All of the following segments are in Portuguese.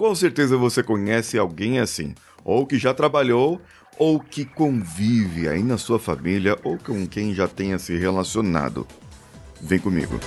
Com certeza você conhece alguém assim, ou que já trabalhou, ou que convive aí na sua família, ou com quem já tenha se relacionado. Vem comigo.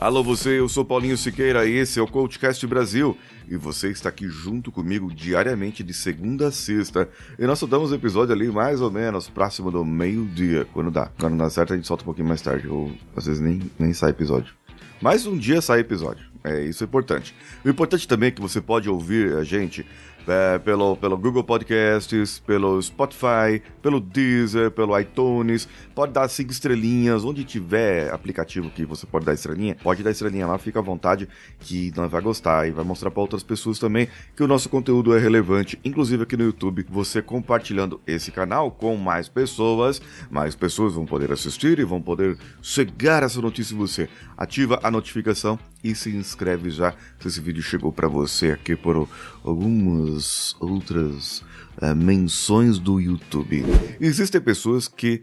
Alô você, eu sou Paulinho Siqueira e esse é o Coachcast Brasil e você está aqui junto comigo diariamente de segunda a sexta e nós soltamos o episódio ali mais ou menos próximo do meio-dia, quando dá. Quando dá certo a gente solta um pouquinho mais tarde ou às vezes nem, nem sai episódio. Mas um dia sai episódio, é isso é importante. O importante também é que você pode ouvir a gente é, pelo, pelo Google Podcasts, pelo Spotify, pelo Deezer, pelo iTunes. Pode dar cinco estrelinhas, onde tiver aplicativo que você pode dar estrelinha, pode dar estrelinha lá, fica à vontade que nós vai gostar e vai mostrar para outras pessoas também que o nosso conteúdo é relevante, inclusive aqui no YouTube. Você compartilhando esse canal com mais pessoas, mais pessoas vão poder assistir e vão poder chegar essa notícia em você. Ativa a notificação e se inscreve já se esse vídeo chegou para você aqui por algumas outras uh, menções do YouTube. Existem pessoas que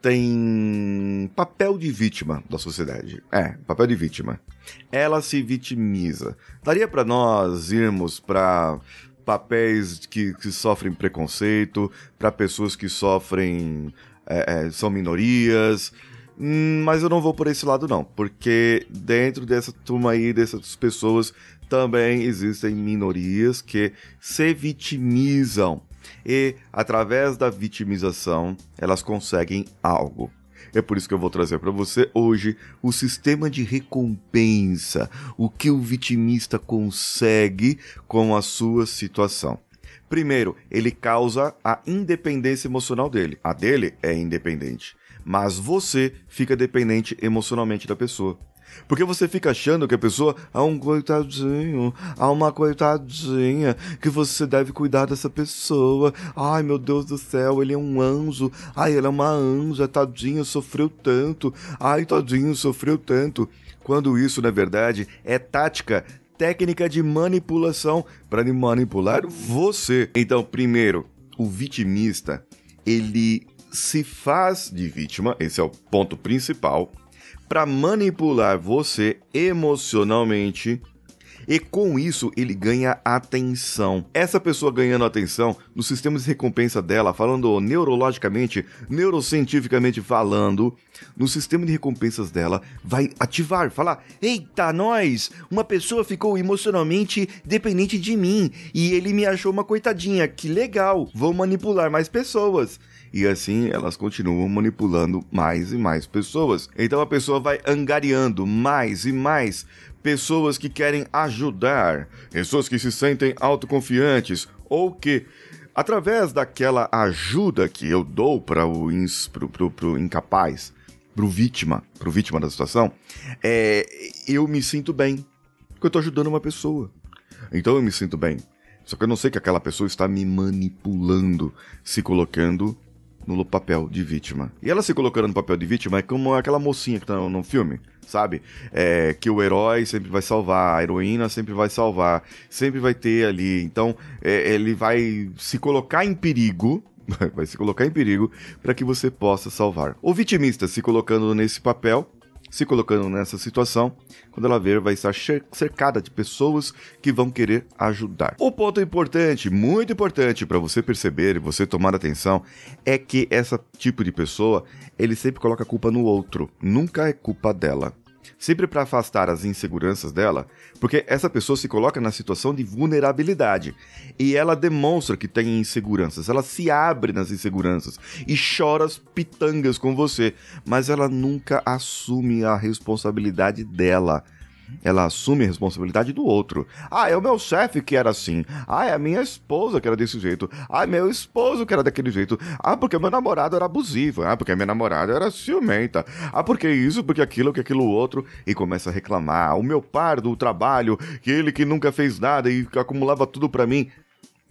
têm papel de vítima da sociedade. É, papel de vítima. Ela se vitimiza. Daria para nós irmos para papéis que, que, sofrem preconceito, para pessoas que sofrem é, é, são minorias, mas eu não vou por esse lado, não. Porque dentro dessa turma aí, dessas pessoas, também existem minorias que se vitimizam. E, através da vitimização, elas conseguem algo. É por isso que eu vou trazer para você hoje o sistema de recompensa, o que o vitimista consegue com a sua situação. Primeiro, ele causa a independência emocional dele. A dele é independente mas você fica dependente emocionalmente da pessoa. Porque você fica achando que a pessoa é um coitadinho, é uma coitadinha, que você deve cuidar dessa pessoa. Ai, meu Deus do céu, ele é um anjo. Ai, ela é uma anja, tadinho, sofreu tanto. Ai, tadinho, sofreu tanto. Quando isso, na verdade, é tática técnica de manipulação para manipular você. Então, primeiro, o vitimista, ele se faz de vítima, esse é o ponto principal, para manipular você emocionalmente e com isso ele ganha atenção. Essa pessoa ganhando atenção no sistema de recompensa dela, falando neurologicamente, neurocientificamente falando, no sistema de recompensas dela, vai ativar, falar: Eita, nós! Uma pessoa ficou emocionalmente dependente de mim e ele me achou uma coitadinha, que legal, vou manipular mais pessoas e assim elas continuam manipulando mais e mais pessoas. Então a pessoa vai angariando mais e mais pessoas que querem ajudar, pessoas que se sentem autoconfiantes ou que através daquela ajuda que eu dou para o pro, pro, pro incapaz, pro vítima, pro vítima da situação, é, eu me sinto bem, porque eu estou ajudando uma pessoa. Então eu me sinto bem. Só que eu não sei que aquela pessoa está me manipulando, se colocando no papel de vítima. E ela se colocando no papel de vítima é como aquela mocinha que tá no, filme, sabe? É, que o herói sempre vai salvar, a heroína sempre vai salvar, sempre vai ter ali. Então, é, ele vai se colocar em perigo vai se colocar em perigo para que você possa salvar. O vitimista se colocando nesse papel se colocando nessa situação, quando ela ver, vai estar cercada de pessoas que vão querer ajudar. O ponto importante, muito importante para você perceber e você tomar atenção, é que esse tipo de pessoa, ele sempre coloca a culpa no outro, nunca é culpa dela sempre para afastar as inseguranças dela, porque essa pessoa se coloca na situação de vulnerabilidade. E ela demonstra que tem inseguranças, ela se abre nas inseguranças e chora as pitangas com você, mas ela nunca assume a responsabilidade dela ela assume a responsabilidade do outro. Ah, é o meu chefe que era assim. Ah, é a minha esposa que era desse jeito. Ah, é meu esposo que era daquele jeito. Ah, porque meu namorado era abusivo. Ah, porque minha namorada era ciumenta. Ah, porque isso, porque aquilo, que aquilo outro. E começa a reclamar. O meu par do trabalho, que ele que nunca fez nada e acumulava tudo para mim.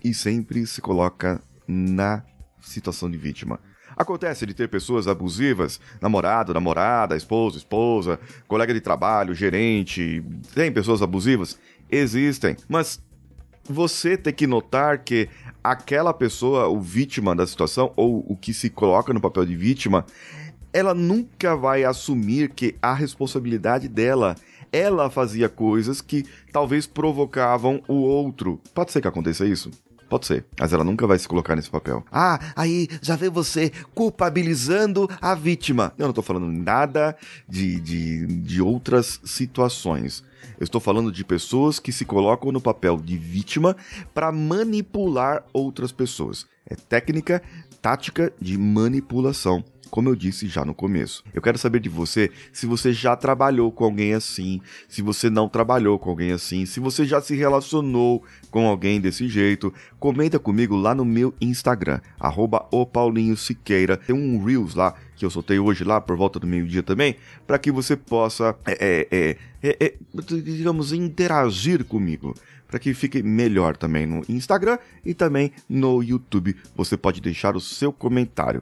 E sempre se coloca na situação de vítima. Acontece de ter pessoas abusivas, namorado, namorada, esposo, esposa, colega de trabalho, gerente. Tem pessoas abusivas? Existem. Mas você tem que notar que aquela pessoa, o vítima da situação, ou o que se coloca no papel de vítima, ela nunca vai assumir que a responsabilidade dela ela fazia coisas que talvez provocavam o outro. Pode ser que aconteça isso? Pode ser, mas ela nunca vai se colocar nesse papel. Ah, aí já vê você culpabilizando a vítima. Eu não tô falando nada de, de, de outras situações. Eu estou falando de pessoas que se colocam no papel de vítima para manipular outras pessoas. É técnica, tática de manipulação como eu disse já no começo. Eu quero saber de você se você já trabalhou com alguém assim, se você não trabalhou com alguém assim, se você já se relacionou com alguém desse jeito. Comenta comigo lá no meu Instagram, arroba. Tem um Reels lá que eu soltei hoje lá por volta do meio-dia também, para que você possa, é, é, é, é, digamos, interagir comigo para que fique melhor também no Instagram e também no YouTube. Você pode deixar o seu comentário.